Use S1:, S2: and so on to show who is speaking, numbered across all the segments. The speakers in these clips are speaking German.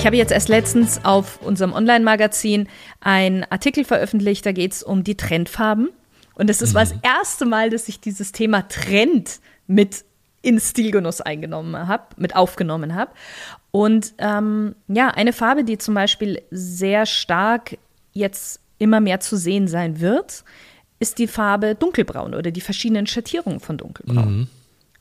S1: Ich habe jetzt erst letztens auf unserem Online-Magazin einen Artikel veröffentlicht, da geht es um die Trendfarben. Und es ist mhm. das erste Mal, dass ich dieses Thema Trend mit in Stilgenuss eingenommen habe, mit aufgenommen habe. Und ähm, ja, eine Farbe, die zum Beispiel sehr stark jetzt immer mehr zu sehen sein wird, ist die Farbe dunkelbraun oder die verschiedenen Schattierungen von dunkelbraun. Mhm.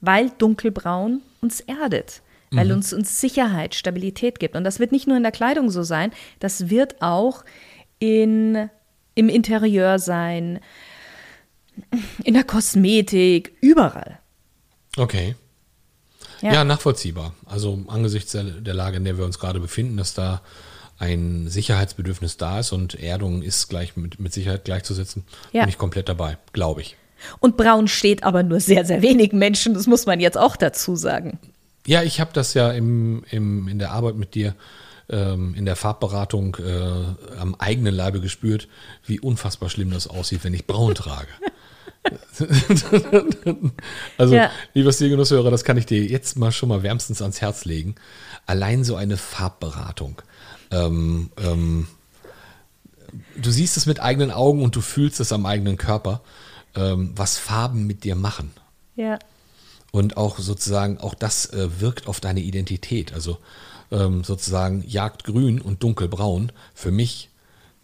S1: Weil dunkelbraun uns erdet, weil mhm. uns, uns Sicherheit, Stabilität gibt. Und das wird nicht nur in der Kleidung so sein, das wird auch in, im Interieur sein, in der Kosmetik, überall.
S2: Okay. Ja. ja, nachvollziehbar. Also angesichts der, Lage, in der wir uns gerade befinden, dass da ein Sicherheitsbedürfnis da ist und Erdung ist gleich mit, mit Sicherheit gleichzusetzen, ja. bin ich komplett dabei, glaube ich.
S1: Und braun steht aber nur sehr, sehr wenigen Menschen, das muss man jetzt auch dazu sagen.
S2: Ja, ich habe das ja im, im, in der Arbeit mit dir ähm, in der Farbberatung äh, am eigenen Leibe gespürt, wie unfassbar schlimm das aussieht, wenn ich braun trage. also, ja. lieber Stilgenusshörer, das kann ich dir jetzt mal schon mal wärmstens ans Herz legen. Allein so eine Farbberatung. Ähm, ähm, du siehst es mit eigenen Augen und du fühlst es am eigenen Körper, ähm, was Farben mit dir machen.
S1: Ja.
S2: Und auch sozusagen, auch das äh, wirkt auf deine Identität. Also ähm, sozusagen Jagdgrün und Dunkelbraun für mich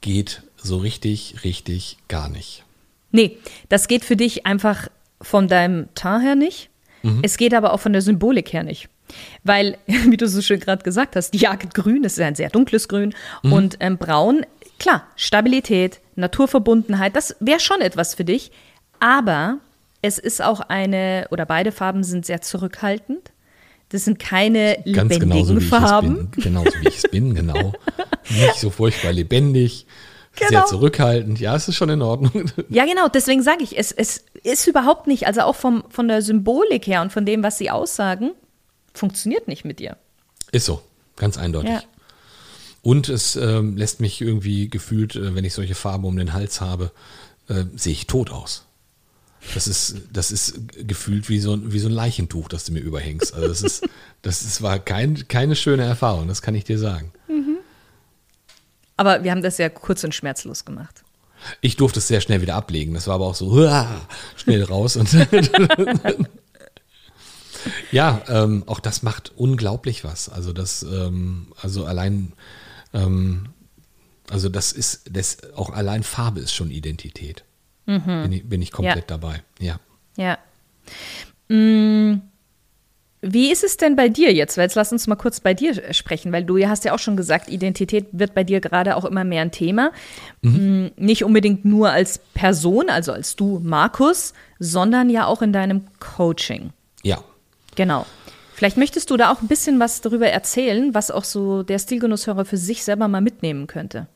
S2: geht so richtig, richtig gar nicht.
S1: Nee, das geht für dich einfach von deinem Teint her nicht. Mhm. Es geht aber auch von der Symbolik her nicht. Weil, wie du so schön gerade gesagt hast, die Jagdgrün ist ein sehr dunkles Grün mhm. und ähm, Braun, klar, Stabilität, Naturverbundenheit, das wäre schon etwas für dich. Aber es ist auch eine, oder beide Farben sind sehr zurückhaltend. Das sind keine
S2: Ganz lebendigen
S1: genauso, Farben.
S2: Genauso wie ich es bin, genau. Nicht so furchtbar lebendig. Genau. Sehr zurückhaltend. Ja, es ist schon in Ordnung.
S1: Ja, genau. Deswegen sage ich, es, es ist überhaupt nicht, also auch vom, von der Symbolik her und von dem, was sie aussagen, funktioniert nicht mit dir.
S2: Ist so. Ganz eindeutig. Ja. Und es ähm, lässt mich irgendwie gefühlt, äh, wenn ich solche Farben um den Hals habe, äh, sehe ich tot aus. Das ist, das ist gefühlt wie so, wie so ein Leichentuch, das du mir überhängst. Also das ist, das ist, war kein, keine schöne Erfahrung, das kann ich dir sagen. Mhm.
S1: Aber wir haben das ja kurz und schmerzlos gemacht.
S2: Ich durfte es sehr schnell wieder ablegen. Das war aber auch so huah, schnell raus. Und ja, ähm, auch das macht unglaublich was. Also das, ähm, also allein, ähm, also das ist, das auch allein Farbe ist schon Identität. Mhm. Bin, ich, bin ich komplett ja. dabei. Ja.
S1: Ja. Mm. Wie ist es denn bei dir jetzt? Weil jetzt lass uns mal kurz bei dir sprechen, weil du hast ja auch schon gesagt, Identität wird bei dir gerade auch immer mehr ein Thema. Mhm. Mm, nicht unbedingt nur als Person, also als du, Markus, sondern ja auch in deinem Coaching.
S2: Ja.
S1: Genau. Vielleicht möchtest du da auch ein bisschen was darüber erzählen, was auch so der Stilgenusshörer für sich selber mal mitnehmen könnte.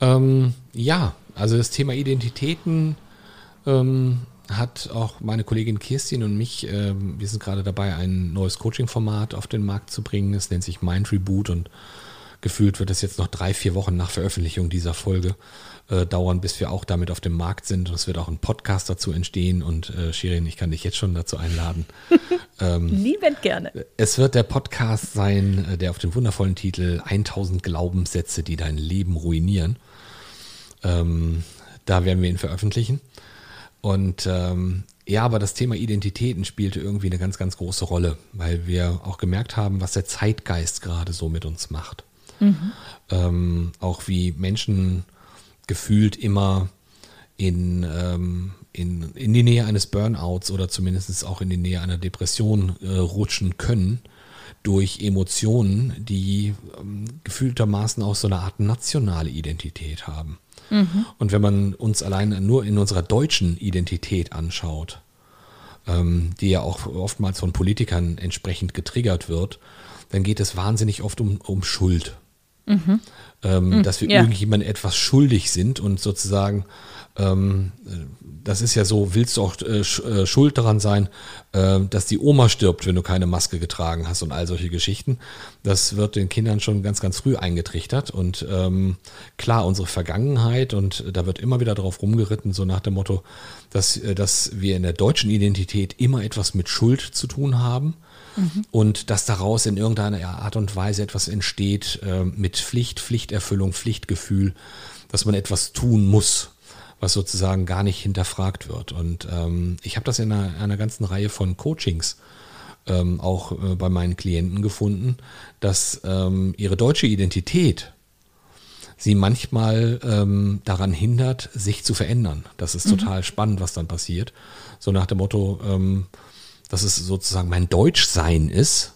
S2: Ähm, ja, also das Thema Identitäten ähm, hat auch meine Kollegin Kirstin und mich, äh, wir sind gerade dabei, ein neues Coaching-Format auf den Markt zu bringen. Es nennt sich Mind Reboot und gefühlt wird es jetzt noch drei, vier Wochen nach Veröffentlichung dieser Folge äh, dauern, bis wir auch damit auf dem Markt sind. Und es wird auch ein Podcast dazu entstehen. Und äh, Shirin, ich kann dich jetzt schon dazu einladen.
S1: ähm, Liebend gerne.
S2: Es wird der Podcast sein, äh, der auf dem wundervollen Titel 1000 Glaubenssätze, die dein Leben ruinieren. Ähm, da werden wir ihn veröffentlichen. Und ähm, ja, aber das Thema Identitäten spielte irgendwie eine ganz, ganz große Rolle, weil wir auch gemerkt haben, was der Zeitgeist gerade so mit uns macht. Mhm. Ähm, auch wie Menschen gefühlt immer in, ähm, in, in die Nähe eines Burnouts oder zumindest auch in die Nähe einer Depression äh, rutschen können durch Emotionen, die ähm, gefühltermaßen auch so eine Art nationale Identität haben. Mhm. Und wenn man uns allein nur in unserer deutschen Identität anschaut, ähm, die ja auch oftmals von Politikern entsprechend getriggert wird, dann geht es wahnsinnig oft um, um Schuld. Mhm. Ähm, mhm. Dass wir ja. irgendjemandem etwas schuldig sind und sozusagen ähm, das ist ja so, willst du auch äh, äh, schuld daran sein, äh, dass die Oma stirbt, wenn du keine Maske getragen hast und all solche Geschichten. Das wird den Kindern schon ganz, ganz früh eingetrichtert. Und ähm, klar, unsere Vergangenheit, und da wird immer wieder drauf rumgeritten, so nach dem Motto, dass, äh, dass wir in der deutschen Identität immer etwas mit Schuld zu tun haben. Mhm. und dass daraus in irgendeiner Art und Weise etwas entsteht äh, mit Pflicht, Pflichterfüllung, Pflichtgefühl, dass man etwas tun muss, was sozusagen gar nicht hinterfragt wird. Und ähm, ich habe das in einer, einer, ganzen Reihe von Coachings ähm, auch äh, bei meinen Klienten gefunden, dass ähm, ihre deutsche Identität sie manchmal ähm, daran hindert, sich zu verändern. Das ist mhm. total spannend, was dann passiert. So nach dem Motto, ähm, dass es sozusagen mein Deutschsein ist,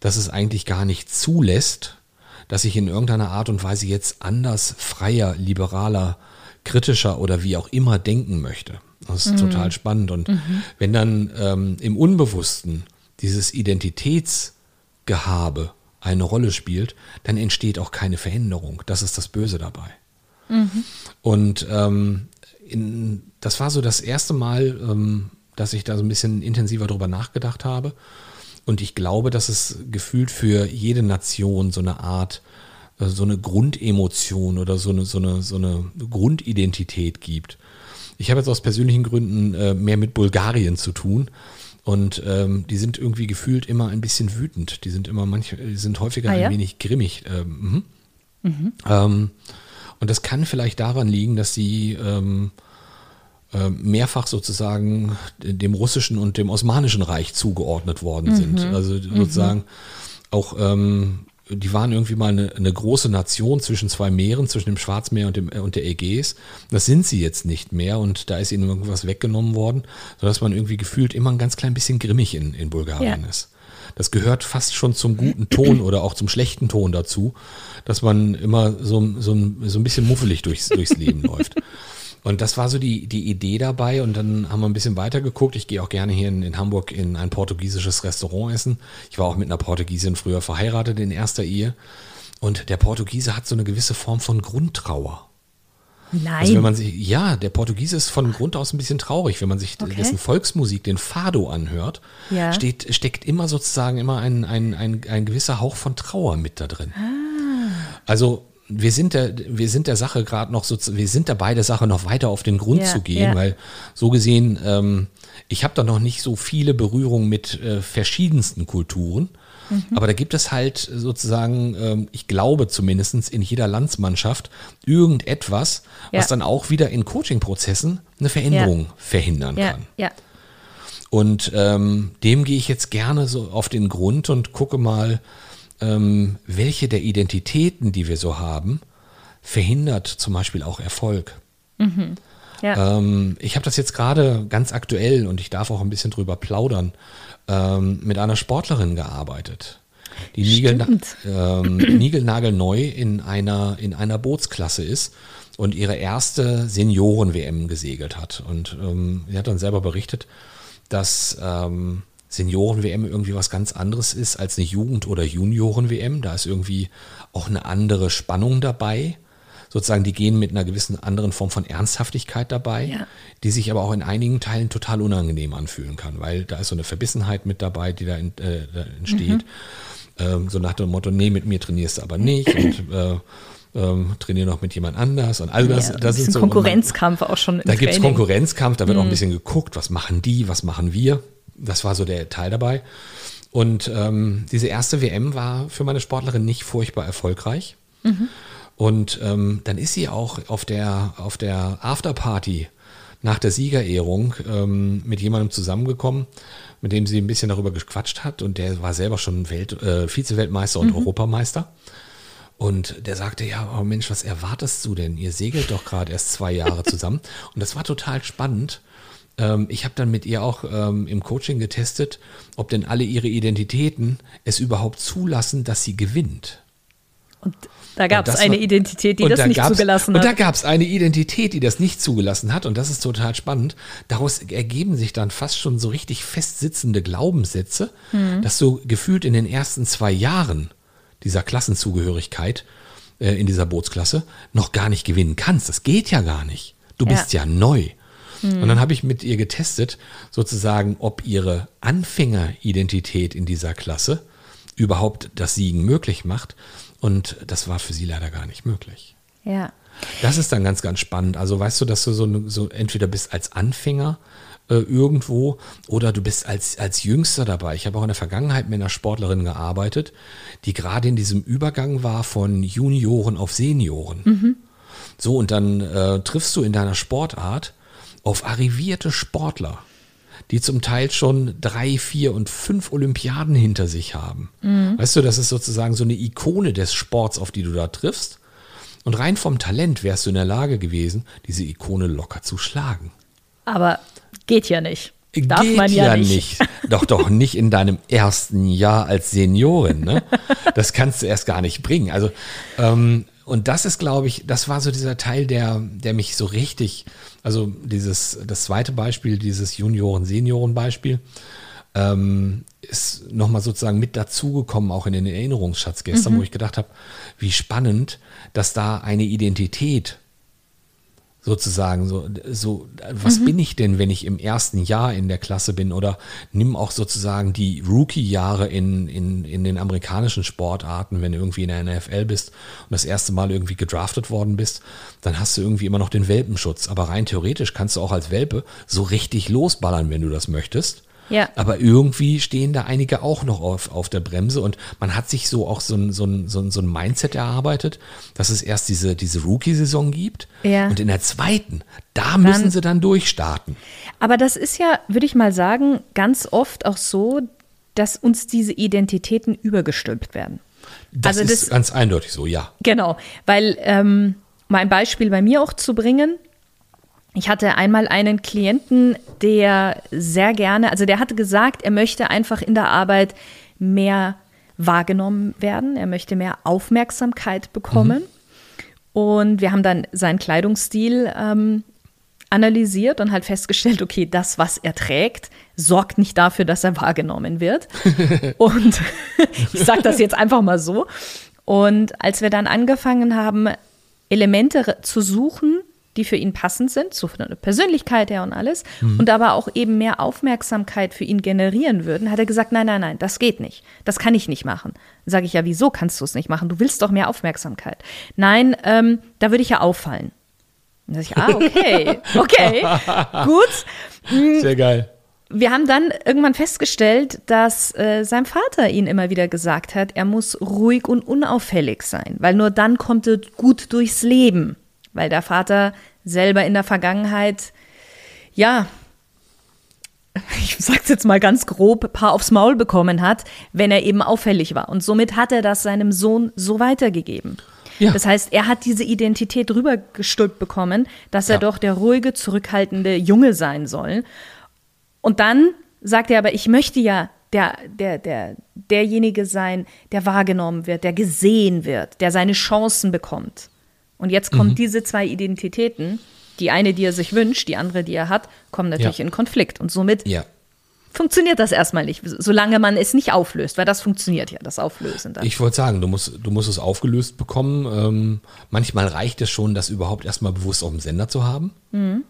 S2: dass es eigentlich gar nicht zulässt, dass ich in irgendeiner Art und Weise jetzt anders, freier, liberaler, kritischer oder wie auch immer denken möchte. Das ist mhm. total spannend. Und mhm. wenn dann ähm, im Unbewussten dieses Identitätsgehabe eine Rolle spielt, dann entsteht auch keine Veränderung. Das ist das Böse dabei. Mhm. Und ähm, in, das war so das erste Mal, ähm, dass ich da so ein bisschen intensiver drüber nachgedacht habe. Und ich glaube, dass es gefühlt für jede Nation so eine Art, äh, so eine Grundemotion oder so eine, so eine, so eine Grundidentität gibt. Ich habe jetzt aus persönlichen Gründen äh, mehr mit Bulgarien zu tun. Und ähm, die sind irgendwie gefühlt immer ein bisschen wütend. Die sind immer manchmal, die sind häufiger ah, ja? ein wenig grimmig. Ähm, mhm. Mhm. Ähm, und das kann vielleicht daran liegen, dass sie ähm, äh, mehrfach sozusagen dem russischen und dem osmanischen Reich zugeordnet worden sind. Mhm. Also sozusagen auch ähm, die waren irgendwie mal eine, eine, große Nation zwischen zwei Meeren, zwischen dem Schwarzmeer und, dem, und der Ägäis. Das sind sie jetzt nicht mehr und da ist ihnen irgendwas weggenommen worden, sodass man irgendwie gefühlt immer ein ganz klein bisschen grimmig in, in Bulgarien ja. ist. Das gehört fast schon zum guten Ton oder auch zum schlechten Ton dazu, dass man immer so, so, so ein bisschen muffelig durchs, durchs Leben läuft. Und das war so die, die Idee dabei. Und dann haben wir ein bisschen weiter geguckt. Ich gehe auch gerne hier in, in Hamburg in ein portugiesisches Restaurant essen. Ich war auch mit einer Portugiesin früher verheiratet in erster Ehe. Und der Portugiese hat so eine gewisse Form von Grundtrauer.
S1: Nein.
S2: Also wenn man sich, ja, der Portugiese ist von Grund aus ein bisschen traurig. Wenn man sich okay. dessen Volksmusik, den Fado anhört, ja. steht, steckt immer sozusagen immer ein, ein, ein, ein gewisser Hauch von Trauer mit da drin. Ah. Also wir sind der, wir sind der Sache gerade noch so, wir sind dabei, der Sache noch weiter auf den Grund ja, zu gehen, ja. weil so gesehen, ähm, ich habe da noch nicht so viele Berührungen mit äh, verschiedensten Kulturen. Mhm. Aber da gibt es halt sozusagen, ähm, ich glaube zumindest in jeder Landsmannschaft irgendetwas, ja. was dann auch wieder in Coaching-Prozessen eine Veränderung verhindern kann.
S1: Ja.
S2: Und ähm, dem gehe ich jetzt gerne so auf den Grund und gucke mal, ähm, welche der Identitäten, die wir so haben, verhindert zum Beispiel auch Erfolg. Mhm. Ja. Ähm, ich habe das jetzt gerade ganz aktuell und ich darf auch ein bisschen drüber plaudern, ähm, mit einer Sportlerin gearbeitet, die Nigel, ähm, in einer, in einer Bootsklasse ist und ihre erste Senioren-WM gesegelt hat. Und ähm, sie hat dann selber berichtet, dass ähm, Senioren-WM irgendwie was ganz anderes ist als eine Jugend- oder Junioren-WM. Da ist irgendwie auch eine andere Spannung dabei. Sozusagen, die gehen mit einer gewissen anderen Form von Ernsthaftigkeit dabei, ja. die sich aber auch in einigen Teilen total unangenehm anfühlen kann, weil da ist so eine Verbissenheit mit dabei, die da, in, äh, da entsteht. Mhm. Ähm, so nach dem Motto, nee, mit mir trainierst du aber nicht und äh, ähm, trainiere noch mit jemand anders und all das. Ja,
S1: das
S2: sind
S1: so Konkurrenzkampf auch schon.
S2: Da gibt es Konkurrenzkampf, da wird mhm. auch ein bisschen geguckt, was machen die, was machen wir. Das war so der Teil dabei. Und ähm, diese erste WM war für meine Sportlerin nicht furchtbar erfolgreich. Mhm. Und ähm, dann ist sie auch auf der, auf der Afterparty nach der Siegerehrung ähm, mit jemandem zusammengekommen, mit dem sie ein bisschen darüber gequatscht hat. Und der war selber schon Welt, äh, Vize-Weltmeister und mhm. Europameister. Und der sagte, ja, oh Mensch, was erwartest du denn? Ihr segelt doch gerade erst zwei Jahre zusammen. Und das war total spannend, ähm, ich habe dann mit ihr auch ähm, im Coaching getestet, ob denn alle ihre Identitäten es überhaupt zulassen, dass sie gewinnt.
S1: Und da gab es eine Identität, die das da nicht zugelassen
S2: hat. Und da gab es eine Identität, die das nicht zugelassen hat. Und das ist total spannend. Daraus ergeben sich dann fast schon so richtig festsitzende Glaubenssätze, mhm. dass du gefühlt in den ersten zwei Jahren dieser Klassenzugehörigkeit äh, in dieser Bootsklasse noch gar nicht gewinnen kannst. Das geht ja gar nicht. Du ja. bist ja neu. Mhm. Und dann habe ich mit ihr getestet, sozusagen, ob ihre Anfängeridentität in dieser Klasse überhaupt das Siegen möglich macht. Und das war für sie leider gar nicht möglich.
S1: Ja.
S2: Das ist dann ganz, ganz spannend. Also weißt du, dass du so, so entweder bist als Anfänger äh, irgendwo oder du bist als, als Jüngster dabei. Ich habe auch in der Vergangenheit mit einer Sportlerin gearbeitet, die gerade in diesem Übergang war von Junioren auf Senioren. Mhm. So, und dann äh, triffst du in deiner Sportart auf arrivierte Sportler, die zum Teil schon drei, vier und fünf Olympiaden hinter sich haben. Mhm. Weißt du, das ist sozusagen so eine Ikone des Sports, auf die du da triffst. Und rein vom Talent wärst du in der Lage gewesen, diese Ikone locker zu schlagen.
S1: Aber geht ja nicht.
S2: Darf Geht man ja, ja nicht. nicht. Doch, doch nicht in deinem ersten Jahr als Seniorin. Ne? Das kannst du erst gar nicht bringen. Also, ähm, und das ist, glaube ich, das war so dieser Teil, der, der mich so richtig, also dieses, das zweite Beispiel, dieses Junioren-Senioren-Beispiel, ähm, ist nochmal sozusagen mit dazugekommen, auch in den Erinnerungsschatz gestern, mhm. wo ich gedacht habe, wie spannend, dass da eine Identität sozusagen so, so was mhm. bin ich denn, wenn ich im ersten Jahr in der Klasse bin oder nimm auch sozusagen die Rookie-Jahre in, in, in den amerikanischen Sportarten, wenn du irgendwie in der NFL bist und das erste Mal irgendwie gedraftet worden bist, dann hast du irgendwie immer noch den Welpenschutz. Aber rein theoretisch kannst du auch als Welpe so richtig losballern, wenn du das möchtest. Ja. Aber irgendwie stehen da einige auch noch auf, auf der Bremse und man hat sich so auch so ein, so ein, so ein, so ein Mindset erarbeitet, dass es erst diese, diese Rookie-Saison gibt ja. und in der zweiten, da dann, müssen sie dann durchstarten.
S1: Aber das ist ja, würde ich mal sagen, ganz oft auch so, dass uns diese Identitäten übergestülpt werden.
S2: Das also ist das, ganz eindeutig so, ja.
S1: Genau, weil, ähm, um ein Beispiel bei mir auch zu bringen, ich hatte einmal einen Klienten, der sehr gerne, also der hatte gesagt, er möchte einfach in der Arbeit mehr wahrgenommen werden, er möchte mehr Aufmerksamkeit bekommen. Mhm. Und wir haben dann seinen Kleidungsstil ähm, analysiert und halt festgestellt, okay, das, was er trägt, sorgt nicht dafür, dass er wahrgenommen wird. und ich sage das jetzt einfach mal so. Und als wir dann angefangen haben, Elemente zu suchen, die für ihn passend sind, so von der Persönlichkeit her und alles, mhm. und aber auch eben mehr Aufmerksamkeit für ihn generieren würden, hat er gesagt, nein, nein, nein, das geht nicht. Das kann ich nicht machen. Dann sage ich, ja, wieso kannst du es nicht machen? Du willst doch mehr Aufmerksamkeit. Nein, ähm, da würde ich ja auffallen. Dann sage ich, ah, okay, okay, gut.
S2: Hm. Sehr geil.
S1: Wir haben dann irgendwann festgestellt, dass äh, sein Vater ihn immer wieder gesagt hat, er muss ruhig und unauffällig sein, weil nur dann kommt er gut durchs Leben weil der Vater selber in der Vergangenheit, ja, ich sag's jetzt mal ganz grob, Paar aufs Maul bekommen hat, wenn er eben auffällig war. Und somit hat er das seinem Sohn so weitergegeben. Ja. Das heißt, er hat diese Identität rübergestülpt bekommen, dass er ja. doch der ruhige, zurückhaltende Junge sein soll. Und dann sagt er aber, ich möchte ja der, der, der, derjenige sein, der wahrgenommen wird, der gesehen wird, der seine Chancen bekommt. Und jetzt kommen mhm. diese zwei Identitäten, die eine, die er sich wünscht, die andere, die er hat, kommen natürlich ja. in Konflikt. Und somit ja. funktioniert das erstmal nicht, solange man es nicht auflöst, weil das funktioniert ja, das Auflösen dann.
S2: Ich wollte sagen, du musst, du musst es aufgelöst bekommen. Ähm, manchmal reicht es schon, das überhaupt erstmal bewusst auf dem Sender zu haben. Mhm.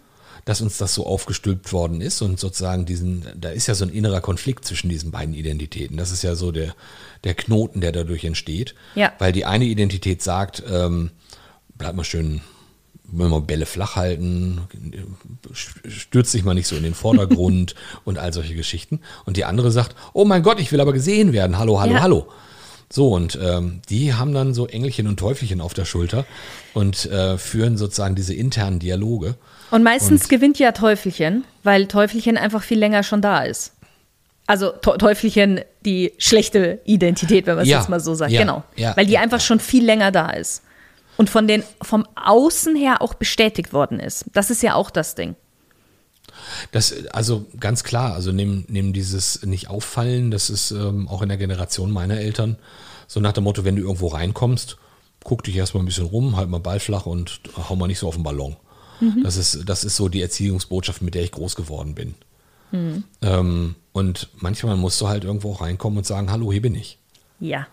S2: Dass uns das so aufgestülpt worden ist und sozusagen diesen, da ist ja so ein innerer Konflikt zwischen diesen beiden Identitäten. Das ist ja so der, der Knoten, der dadurch entsteht. Ja. Weil die eine Identität sagt, ähm, bleib mal schön, wenn wir Bälle flach halten, stürzt sich mal nicht so in den Vordergrund und all solche Geschichten. Und die andere sagt, oh mein Gott, ich will aber gesehen werden. Hallo, hallo, ja. hallo. So, und ähm, die haben dann so Engelchen und Teufelchen auf der Schulter und äh, führen sozusagen diese internen Dialoge.
S1: Und meistens und, gewinnt ja Teufelchen, weil Teufelchen einfach viel länger schon da ist. Also Teufelchen, die schlechte Identität, wenn man es ja, jetzt mal so sagt. Ja, genau. Ja, weil die einfach schon viel länger da ist und von den vom Außen her auch bestätigt worden ist. Das ist ja auch das Ding.
S2: Das, also ganz klar, also neben, neben dieses nicht auffallen, das ist ähm, auch in der Generation meiner Eltern so nach dem Motto, wenn du irgendwo reinkommst, guck dich erstmal ein bisschen rum, halt mal Ball flach und hau mal nicht so auf den Ballon. Mhm. Das, ist, das ist so die Erziehungsbotschaft, mit der ich groß geworden bin. Mhm. Ähm, und manchmal musst du halt irgendwo reinkommen und sagen, hallo, hier bin ich.
S1: Ja.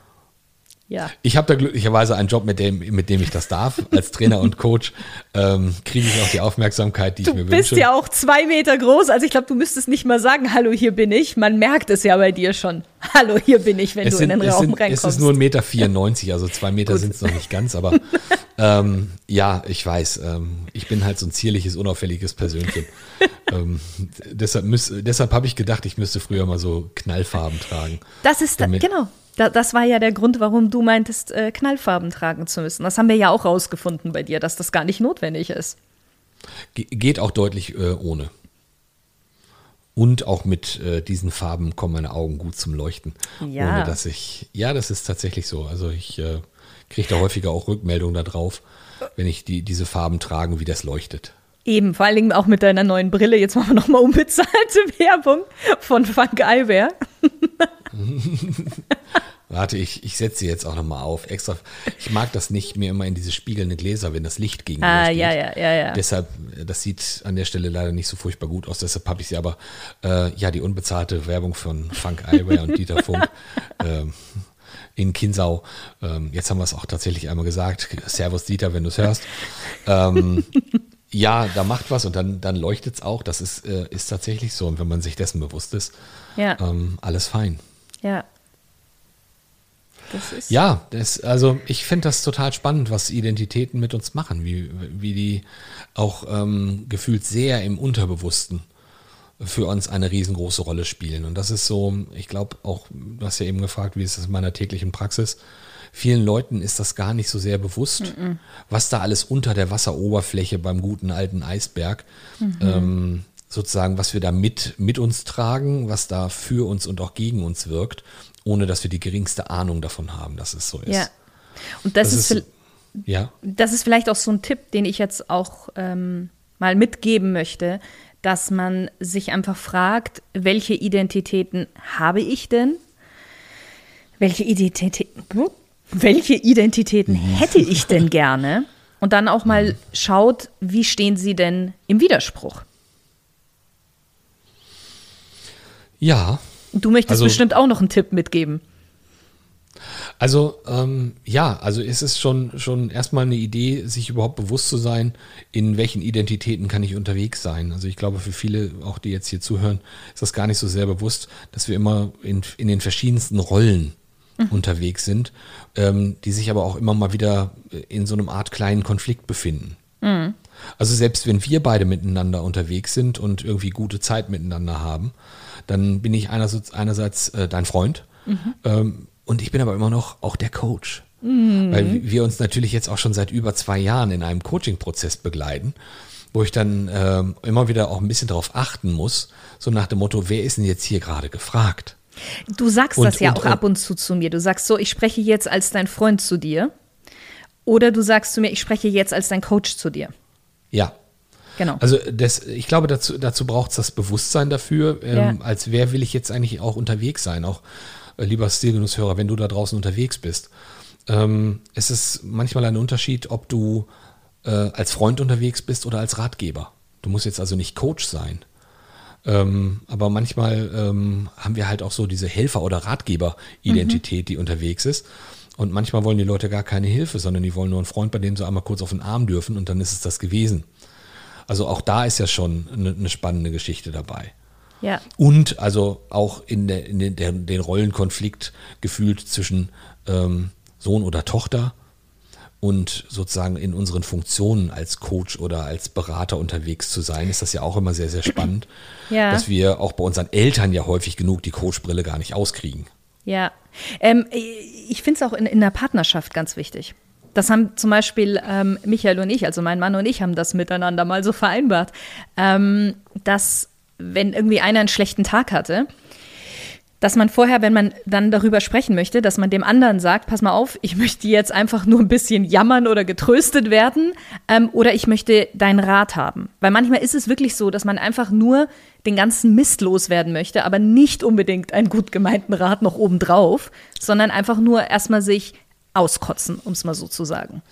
S1: Ja.
S2: Ich habe da glücklicherweise einen Job, mit dem, mit dem ich das darf. Als Trainer und Coach ähm, kriege ich auch die Aufmerksamkeit, die
S1: du
S2: ich mir wünsche.
S1: Du bist ja auch zwei Meter groß. Also ich glaube, du müsstest nicht mal sagen, hallo, hier bin ich. Man merkt es ja bei dir schon. Hallo, hier bin ich, wenn es du sind, in den Raum sind, reinkommst.
S2: Es ist nur 1,94 Meter, also zwei Meter sind es noch nicht ganz, aber Ähm, ja, ich weiß. Ähm, ich bin halt so ein zierliches, unauffälliges Persönchen. ähm, deshalb deshalb habe ich gedacht, ich müsste früher mal so Knallfarben tragen.
S1: Das ist, da, genau. Da, das war ja der Grund, warum du meintest, äh, Knallfarben tragen zu müssen. Das haben wir ja auch rausgefunden bei dir, dass das gar nicht notwendig ist.
S2: Ge geht auch deutlich äh, ohne. Und auch mit äh, diesen Farben kommen meine Augen gut zum Leuchten. Ja. Ohne dass ich. Ja, das ist tatsächlich so. Also ich äh, kriege da häufiger auch Rückmeldungen darauf, wenn ich die, diese Farben trage, wie das leuchtet.
S1: Eben, vor allen Dingen auch mit deiner neuen Brille. Jetzt machen wir nochmal unbezahlte Werbung von Funk Eyewear.
S2: Warte, ich, ich setze sie jetzt auch nochmal auf. Extra. Ich mag das nicht, mir immer in diese spiegelnde Gläser, wenn das Licht gegenüber
S1: ah, steht. Ja, ja, ja, ja.
S2: Deshalb, das sieht an der Stelle leider nicht so furchtbar gut aus. Deshalb habe ich sie aber, äh, ja, die unbezahlte Werbung von Funk Eyewear und Dieter Funk ähm, in Kinsau. Ähm, jetzt haben wir es auch tatsächlich einmal gesagt. Servus Dieter, wenn du es hörst. Ähm, ja, da macht was und dann, dann leuchtet es auch. Das ist, äh, ist tatsächlich so. Und wenn man sich dessen bewusst ist,
S1: ja.
S2: ähm, alles fein.
S1: Ja,
S2: das ja, das, also ich finde das total spannend, was Identitäten mit uns machen, wie, wie die auch ähm, gefühlt sehr im Unterbewussten für uns eine riesengroße Rolle spielen. Und das ist so, ich glaube auch, du hast ja eben gefragt, wie ist das in meiner täglichen Praxis? Vielen Leuten ist das gar nicht so sehr bewusst, -mm. was da alles unter der Wasseroberfläche beim guten alten Eisberg mhm. ähm, sozusagen, was wir da mit, mit uns tragen, was da für uns und auch gegen uns wirkt ohne dass wir die geringste Ahnung davon haben, dass es so ist.
S1: Ja. Und das, das ist, ist, ja. das ist vielleicht auch so ein Tipp, den ich jetzt auch ähm, mal mitgeben möchte, dass man sich einfach fragt, welche Identitäten habe ich denn? Welche Identitäten, welche Identitäten mhm. hätte ich denn gerne? Und dann auch mal schaut, wie stehen sie denn im Widerspruch?
S2: Ja,
S1: Du möchtest also, bestimmt auch noch einen Tipp mitgeben.
S2: Also ähm, ja, also ist es schon, schon erstmal eine Idee, sich überhaupt bewusst zu sein, in welchen Identitäten kann ich unterwegs sein. Also ich glaube, für viele, auch die jetzt hier zuhören, ist das gar nicht so sehr bewusst, dass wir immer in, in den verschiedensten Rollen mhm. unterwegs sind, ähm, die sich aber auch immer mal wieder in so einem Art kleinen Konflikt befinden. Mhm. Also selbst wenn wir beide miteinander unterwegs sind und irgendwie gute Zeit miteinander haben, dann bin ich einerseits, einerseits äh, dein Freund mhm. ähm, und ich bin aber immer noch auch der Coach. Mhm. Weil wir uns natürlich jetzt auch schon seit über zwei Jahren in einem Coaching-Prozess begleiten, wo ich dann ähm, immer wieder auch ein bisschen darauf achten muss, so nach dem Motto, wer ist denn jetzt hier gerade gefragt?
S1: Du sagst und, das ja und, auch ab und zu zu mir. Du sagst so, ich spreche jetzt als dein Freund zu dir. Oder du sagst zu mir, ich spreche jetzt als dein Coach zu dir.
S2: Ja,
S1: Genau.
S2: Also das, ich glaube, dazu, dazu braucht es das Bewusstsein dafür, ähm, ja. als wer will ich jetzt eigentlich auch unterwegs sein, auch äh, lieber Stilgenusshörer, wenn du da draußen unterwegs bist. Ähm, es ist manchmal ein Unterschied, ob du äh, als Freund unterwegs bist oder als Ratgeber. Du musst jetzt also nicht Coach sein. Ähm, aber manchmal ähm, haben wir halt auch so diese Helfer- oder Ratgeber-Identität, mhm. die unterwegs ist. Und manchmal wollen die Leute gar keine Hilfe, sondern die wollen nur einen Freund, bei dem sie einmal kurz auf den Arm dürfen und dann ist es das gewesen. Also auch da ist ja schon eine, eine spannende Geschichte dabei.
S1: Ja.
S2: Und also auch in, der, in den, der, den Rollenkonflikt gefühlt zwischen ähm, Sohn oder Tochter und sozusagen in unseren Funktionen als Coach oder als Berater unterwegs zu sein, ist das ja auch immer sehr, sehr spannend, ja. dass wir auch bei unseren Eltern ja häufig genug die Coachbrille gar nicht auskriegen.
S1: Ja, ähm, ich finde es auch in, in der Partnerschaft ganz wichtig. Das haben zum Beispiel ähm, Michael und ich, also mein Mann und ich, haben das miteinander mal so vereinbart, ähm, dass wenn irgendwie einer einen schlechten Tag hatte, dass man vorher, wenn man dann darüber sprechen möchte, dass man dem anderen sagt, pass mal auf, ich möchte jetzt einfach nur ein bisschen jammern oder getröstet werden ähm, oder ich möchte deinen Rat haben. Weil manchmal ist es wirklich so, dass man einfach nur den ganzen Mist loswerden möchte, aber nicht unbedingt einen gut gemeinten Rat noch obendrauf, sondern einfach nur erstmal sich auskotzen, um es mal so zu sagen.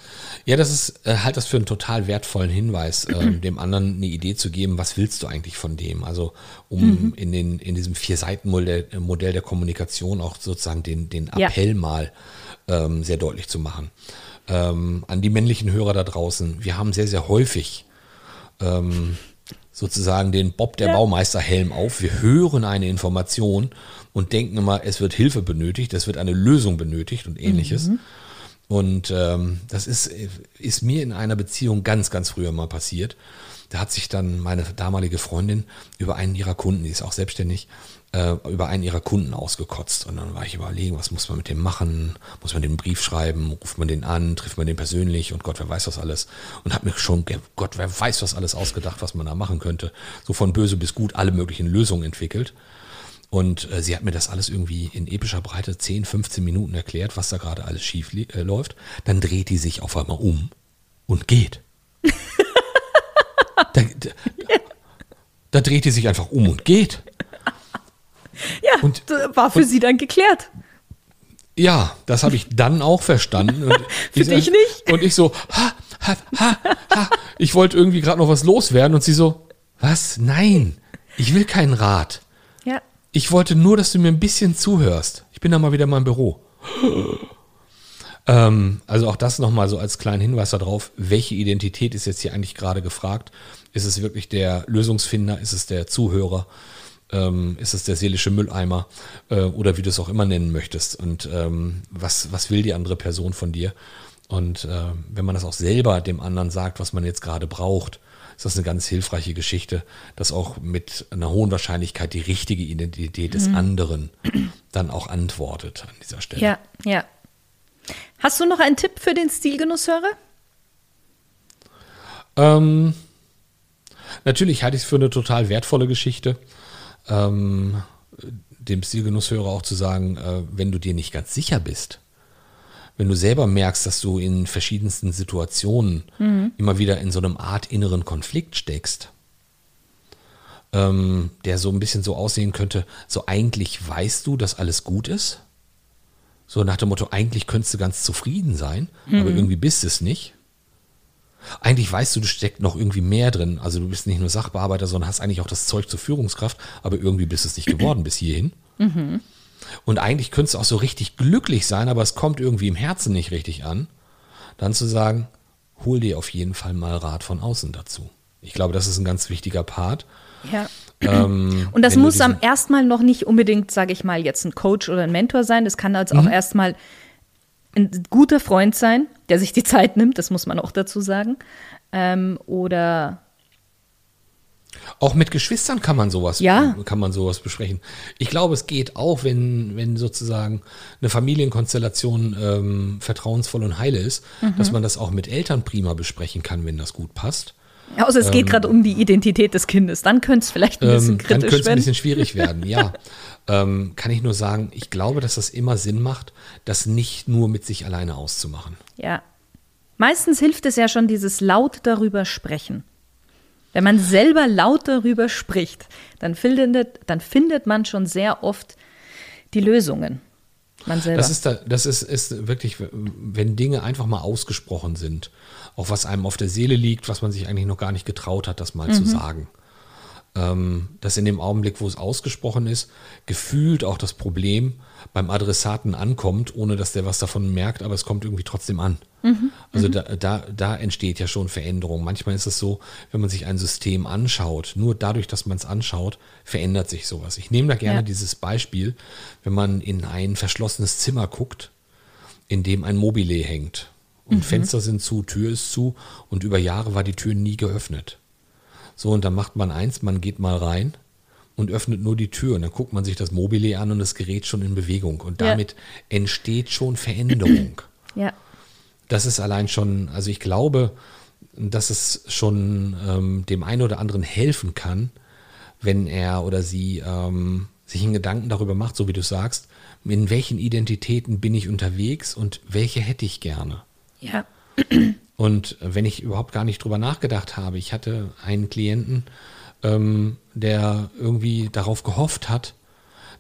S2: Ja, das ist äh, halt das für einen total wertvollen Hinweis, äh, dem anderen eine Idee zu geben, was willst du eigentlich von dem? Also um mhm. in, den, in diesem Vier-Seiten-Modell Modell der Kommunikation auch sozusagen den, den Appell ja. mal ähm, sehr deutlich zu machen. Ähm, an die männlichen Hörer da draußen, wir haben sehr, sehr häufig ähm, sozusagen den Bob der ja. Baumeister-Helm auf. Wir hören eine Information und denken immer, es wird Hilfe benötigt, es wird eine Lösung benötigt und ähnliches. Mhm. Und ähm, das ist, ist mir in einer Beziehung ganz, ganz früher mal passiert. Da hat sich dann meine damalige Freundin über einen ihrer Kunden, die ist auch selbstständig, äh, über einen ihrer Kunden ausgekotzt. Und dann war ich überlegen, was muss man mit dem machen? Muss man den Brief schreiben? Ruft man den an? Trifft man den persönlich? Und Gott, wer weiß was alles. Und habe mir schon, Gott, wer weiß was alles ausgedacht, was man da machen könnte. So von böse bis gut alle möglichen Lösungen entwickelt. Und äh, sie hat mir das alles irgendwie in epischer Breite 10, 15 Minuten erklärt, was da gerade alles schief äh, läuft. Dann dreht die sich auf einmal um und geht. da, da, da, dreht die sich einfach um und geht.
S1: Ja, und, war für und, sie dann geklärt.
S2: Ja, das habe ich dann auch verstanden.
S1: für dich nicht?
S2: Und ich so, ha, ha, ha, ha. Ich wollte irgendwie gerade noch was loswerden und sie so, was? Nein, ich will keinen Rat. Ich wollte nur, dass du mir ein bisschen zuhörst. Ich bin dann mal wieder in meinem Büro. ähm, also auch das nochmal so als kleinen Hinweis darauf, welche Identität ist jetzt hier eigentlich gerade gefragt? Ist es wirklich der Lösungsfinder? Ist es der Zuhörer? Ähm, ist es der seelische Mülleimer? Äh, oder wie du es auch immer nennen möchtest? Und ähm, was, was will die andere Person von dir? Und äh, wenn man das auch selber dem anderen sagt, was man jetzt gerade braucht, ist das eine ganz hilfreiche Geschichte, dass auch mit einer hohen Wahrscheinlichkeit die richtige Identität des mhm. anderen dann auch antwortet an dieser Stelle.
S1: Ja, ja. Hast du noch einen Tipp für den Stilgenusshörer?
S2: Ähm, natürlich halte ich es für eine total wertvolle Geschichte, ähm, dem Stilgenusshörer auch zu sagen, äh, wenn du dir nicht ganz sicher bist, wenn du selber merkst, dass du in verschiedensten Situationen mhm. immer wieder in so einem Art inneren Konflikt steckst, ähm, der so ein bisschen so aussehen könnte, so eigentlich weißt du, dass alles gut ist. So nach dem Motto, eigentlich könntest du ganz zufrieden sein, mhm. aber irgendwie bist es nicht. Eigentlich weißt du, du steckt noch irgendwie mehr drin. Also du bist nicht nur Sachbearbeiter, sondern hast eigentlich auch das Zeug zur Führungskraft, aber irgendwie bist es nicht geworden bis hierhin. Mhm. Und eigentlich könntest du auch so richtig glücklich sein, aber es kommt irgendwie im Herzen nicht richtig an. Dann zu sagen, hol dir auf jeden Fall mal Rat von außen dazu. Ich glaube, das ist ein ganz wichtiger Part.
S1: Ja. Ähm, und das muss am erstmal noch nicht unbedingt, sage ich mal, jetzt ein Coach oder ein Mentor sein. Das kann also mhm. auch erstmal ein guter Freund sein, der sich die Zeit nimmt, das muss man auch dazu sagen. Ähm, oder
S2: auch mit Geschwistern kann man sowas,
S1: ja.
S2: kann man sowas besprechen. Ich glaube, es geht auch, wenn, wenn sozusagen eine Familienkonstellation ähm, vertrauensvoll und heile ist, mhm. dass man das auch mit Eltern prima besprechen kann, wenn das gut passt.
S1: Außer es ähm, geht gerade um die Identität des Kindes. Dann könnte es vielleicht ein bisschen ähm, kritisch werden. Dann könnte es
S2: ein bisschen schwierig werden, ja. ähm, kann ich nur sagen, ich glaube, dass das immer Sinn macht, das nicht nur mit sich alleine auszumachen.
S1: Ja. Meistens hilft es ja schon dieses laut darüber sprechen. Wenn man selber laut darüber spricht, dann findet, dann findet man schon sehr oft die Lösungen.
S2: Man selber. Das, ist, da, das ist, ist wirklich, wenn Dinge einfach mal ausgesprochen sind, auch was einem auf der Seele liegt, was man sich eigentlich noch gar nicht getraut hat, das mal mhm. zu sagen. Ähm, dass in dem Augenblick, wo es ausgesprochen ist, gefühlt auch das Problem beim Adressaten ankommt, ohne dass der was davon merkt, aber es kommt irgendwie trotzdem an. Mhm. Also mhm. da, da, da entsteht ja schon Veränderung. Manchmal ist es so, wenn man sich ein System anschaut, nur dadurch, dass man es anschaut, verändert sich sowas. Ich nehme da gerne ja. dieses Beispiel, wenn man in ein verschlossenes Zimmer guckt, in dem ein Mobile hängt. Und mhm. Fenster sind zu, Tür ist zu und über Jahre war die Tür nie geöffnet. So, und dann macht man eins, man geht mal rein und öffnet nur die Tür und dann guckt man sich das Mobile an und das Gerät schon in Bewegung und damit ja. entsteht schon Veränderung.
S1: Ja.
S2: Das ist allein schon, also ich glaube, dass es schon ähm, dem einen oder anderen helfen kann, wenn er oder sie ähm, sich einen Gedanken darüber macht, so wie du sagst, in welchen Identitäten bin ich unterwegs und welche hätte ich gerne.
S1: Ja.
S2: Und wenn ich überhaupt gar nicht drüber nachgedacht habe, ich hatte einen Klienten, ähm, der irgendwie darauf gehofft hat,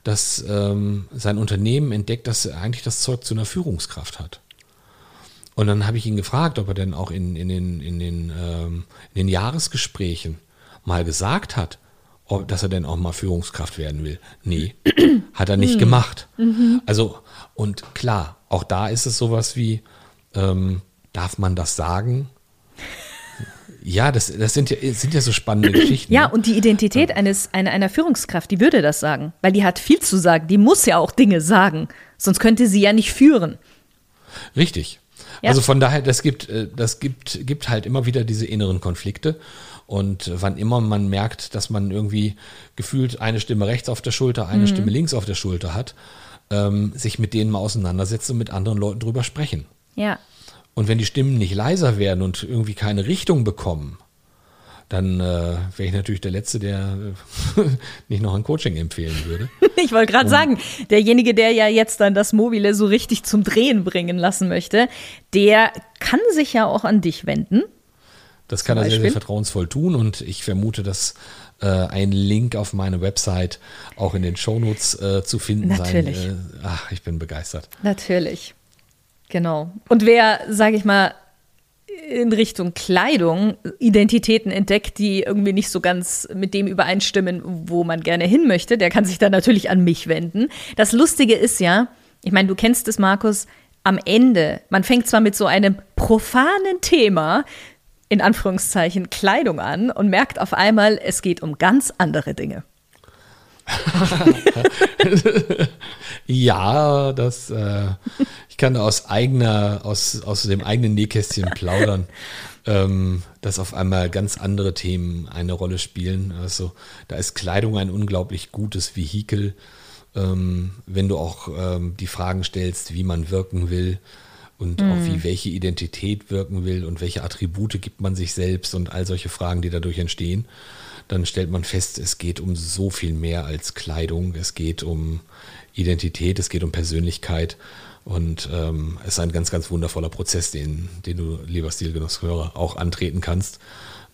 S2: dass ähm, sein Unternehmen entdeckt, dass er eigentlich das Zeug zu einer Führungskraft hat. Und dann habe ich ihn gefragt, ob er denn auch in, in, den, in, den, ähm, in den Jahresgesprächen mal gesagt hat, ob, dass er denn auch mal Führungskraft werden will. Nee, hat er nicht mhm. gemacht. Mhm. Also, und klar, auch da ist es sowas wie, ähm, darf man das sagen? Ja, das, das sind, ja, sind ja so spannende Geschichten.
S1: Ja, ne? und die Identität ja. eines, einer, einer Führungskraft, die würde das sagen. Weil die hat viel zu sagen. Die muss ja auch Dinge sagen. Sonst könnte sie ja nicht führen.
S2: Richtig. Ja. Also von daher, das gibt, äh, das gibt, gibt halt immer wieder diese inneren Konflikte. Und wann immer man merkt, dass man irgendwie gefühlt eine Stimme rechts auf der Schulter, eine mhm. Stimme links auf der Schulter hat, ähm, sich mit denen mal auseinandersetzen und mit anderen Leuten drüber sprechen.
S1: Ja.
S2: Und wenn die Stimmen nicht leiser werden und irgendwie keine Richtung bekommen, dann äh, wäre ich natürlich der Letzte, der äh, nicht noch ein Coaching empfehlen würde.
S1: ich wollte gerade sagen, derjenige, der ja jetzt dann das Mobile so richtig zum Drehen bringen lassen möchte, der kann sich ja auch an dich wenden.
S2: Das kann er sehr, sehr vertrauensvoll tun und ich vermute, dass äh, ein Link auf meine Website auch in den Shownotes äh, zu finden
S1: Natürlich.
S2: sein. Äh, ach, ich bin begeistert.
S1: Natürlich. Genau. Und wer, sage ich mal, in Richtung Kleidung Identitäten entdeckt, die irgendwie nicht so ganz mit dem übereinstimmen, wo man gerne hin möchte, der kann sich dann natürlich an mich wenden. Das Lustige ist ja, ich meine, du kennst es, Markus, am Ende, man fängt zwar mit so einem profanen Thema, in Anführungszeichen Kleidung an und merkt auf einmal, es geht um ganz andere Dinge.
S2: ja, das, äh, ich kann aus eigener, aus, aus dem eigenen Nähkästchen plaudern, ähm, dass auf einmal ganz andere Themen eine Rolle spielen. Also da ist Kleidung ein unglaublich gutes Vehikel, ähm, wenn du auch ähm, die Fragen stellst, wie man wirken will und mhm. auch wie welche Identität wirken will und welche Attribute gibt man sich selbst und all solche Fragen, die dadurch entstehen dann stellt man fest, es geht um so viel mehr als Kleidung. Es geht um Identität, es geht um Persönlichkeit. Und ähm, es ist ein ganz, ganz wundervoller Prozess, den, den du, lieber Stilgenusshörer, auch antreten kannst.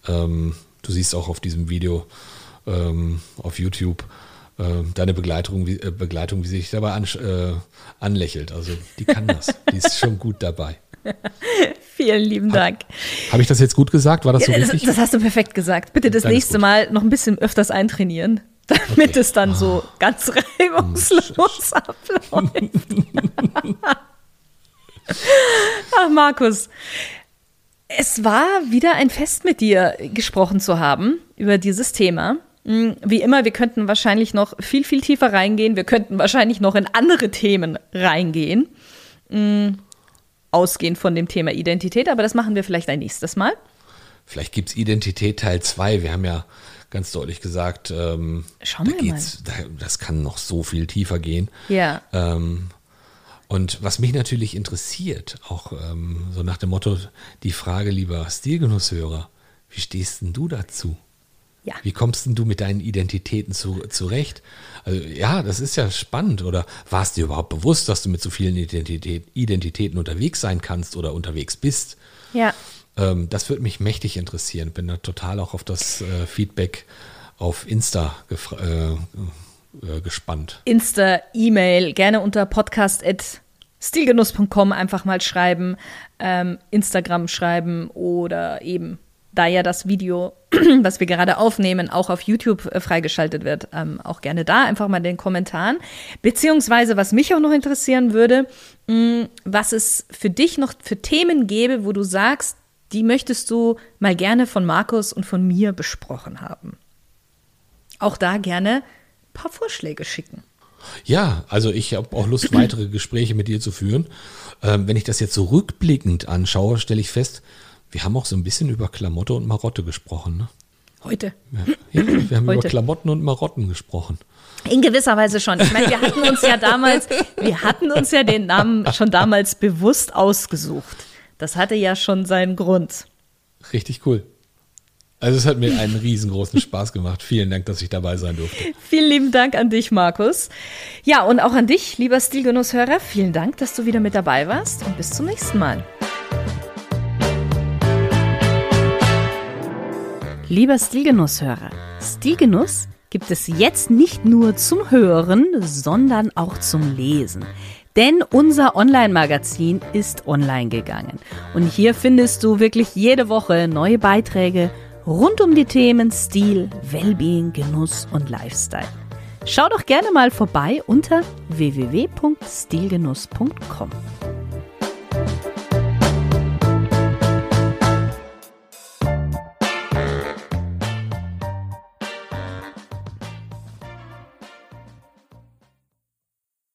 S2: Ähm, du siehst auch auf diesem Video ähm, auf YouTube äh, deine Begleitung wie, äh, Begleitung, wie sie sich dabei an, äh, anlächelt. Also die kann das. die ist schon gut dabei.
S1: Vielen lieben Dank.
S2: Habe ich das jetzt gut gesagt? War das so
S1: ja,
S2: richtig?
S1: Das, hast du perfekt gesagt. Bitte das Dann nächste Mal noch ein bisschen öfters eintrainieren, damit okay. es dann ah. so ganz reibungslos abläuft. Ach, Markus. Es war wieder ein Fest mit dir gesprochen zu haben über dieses Thema. Hm, wie immer, wir könnten wahrscheinlich noch viel, viel tiefer reingehen. Wir könnten wahrscheinlich noch in andere Themen reingehen. Ausgehend von dem Thema Identität, aber das machen wir vielleicht ein nächstes Mal.
S2: Vielleicht gibt es Identität Teil 2. Wir haben ja ganz deutlich gesagt, ähm,
S1: Schauen wir
S2: mal. Da, das kann noch so viel tiefer gehen.
S1: Ja.
S2: Ähm, und was mich natürlich interessiert, auch ähm, so nach dem Motto, die Frage, lieber Stilgenusshörer, wie stehst denn du dazu?
S1: Ja.
S2: Wie kommst denn du mit deinen Identitäten zu, zurecht? Also, ja, das ist ja spannend. Oder war es dir überhaupt bewusst, dass du mit so vielen Identität, Identitäten unterwegs sein kannst oder unterwegs bist?
S1: Ja.
S2: Ähm, das würde mich mächtig interessieren. Bin da total auch auf das äh, Feedback auf Insta äh, äh, gespannt.
S1: Insta, E-Mail, gerne unter podcast.stilgenuss.com einfach mal schreiben, ähm, Instagram schreiben oder eben da ja das Video, was wir gerade aufnehmen, auch auf YouTube äh, freigeschaltet wird, ähm, auch gerne da einfach mal den Kommentaren. Beziehungsweise, was mich auch noch interessieren würde, mh, was es für dich noch für Themen gäbe, wo du sagst, die möchtest du mal gerne von Markus und von mir besprochen haben. Auch da gerne ein paar Vorschläge schicken.
S2: Ja, also ich habe auch Lust, weitere Gespräche mit dir zu führen. Ähm, wenn ich das jetzt so rückblickend anschaue, stelle ich fest, wir haben auch so ein bisschen über Klamotte und Marotte gesprochen, ne?
S1: Heute.
S2: Ja, wir haben Heute. über Klamotten und Marotten gesprochen.
S1: In gewisser Weise schon. Ich meine, wir hatten uns ja damals, wir hatten uns ja den Namen schon damals bewusst ausgesucht. Das hatte ja schon seinen Grund.
S2: Richtig cool. Also es hat mir einen riesengroßen Spaß gemacht. Vielen Dank, dass ich dabei sein durfte.
S1: Vielen lieben Dank an dich, Markus. Ja, und auch an dich, lieber Stilgenusshörer. Vielen Dank, dass du wieder mit dabei warst und bis zum nächsten Mal. Lieber Stilgenusshörer, Stilgenuss gibt es jetzt nicht nur zum Hören, sondern auch zum Lesen. Denn unser Online-Magazin ist online gegangen. Und hier findest du wirklich jede Woche neue Beiträge rund um die Themen Stil, Wellbeing, Genuss und Lifestyle. Schau doch gerne mal vorbei unter www.stilgenuss.com.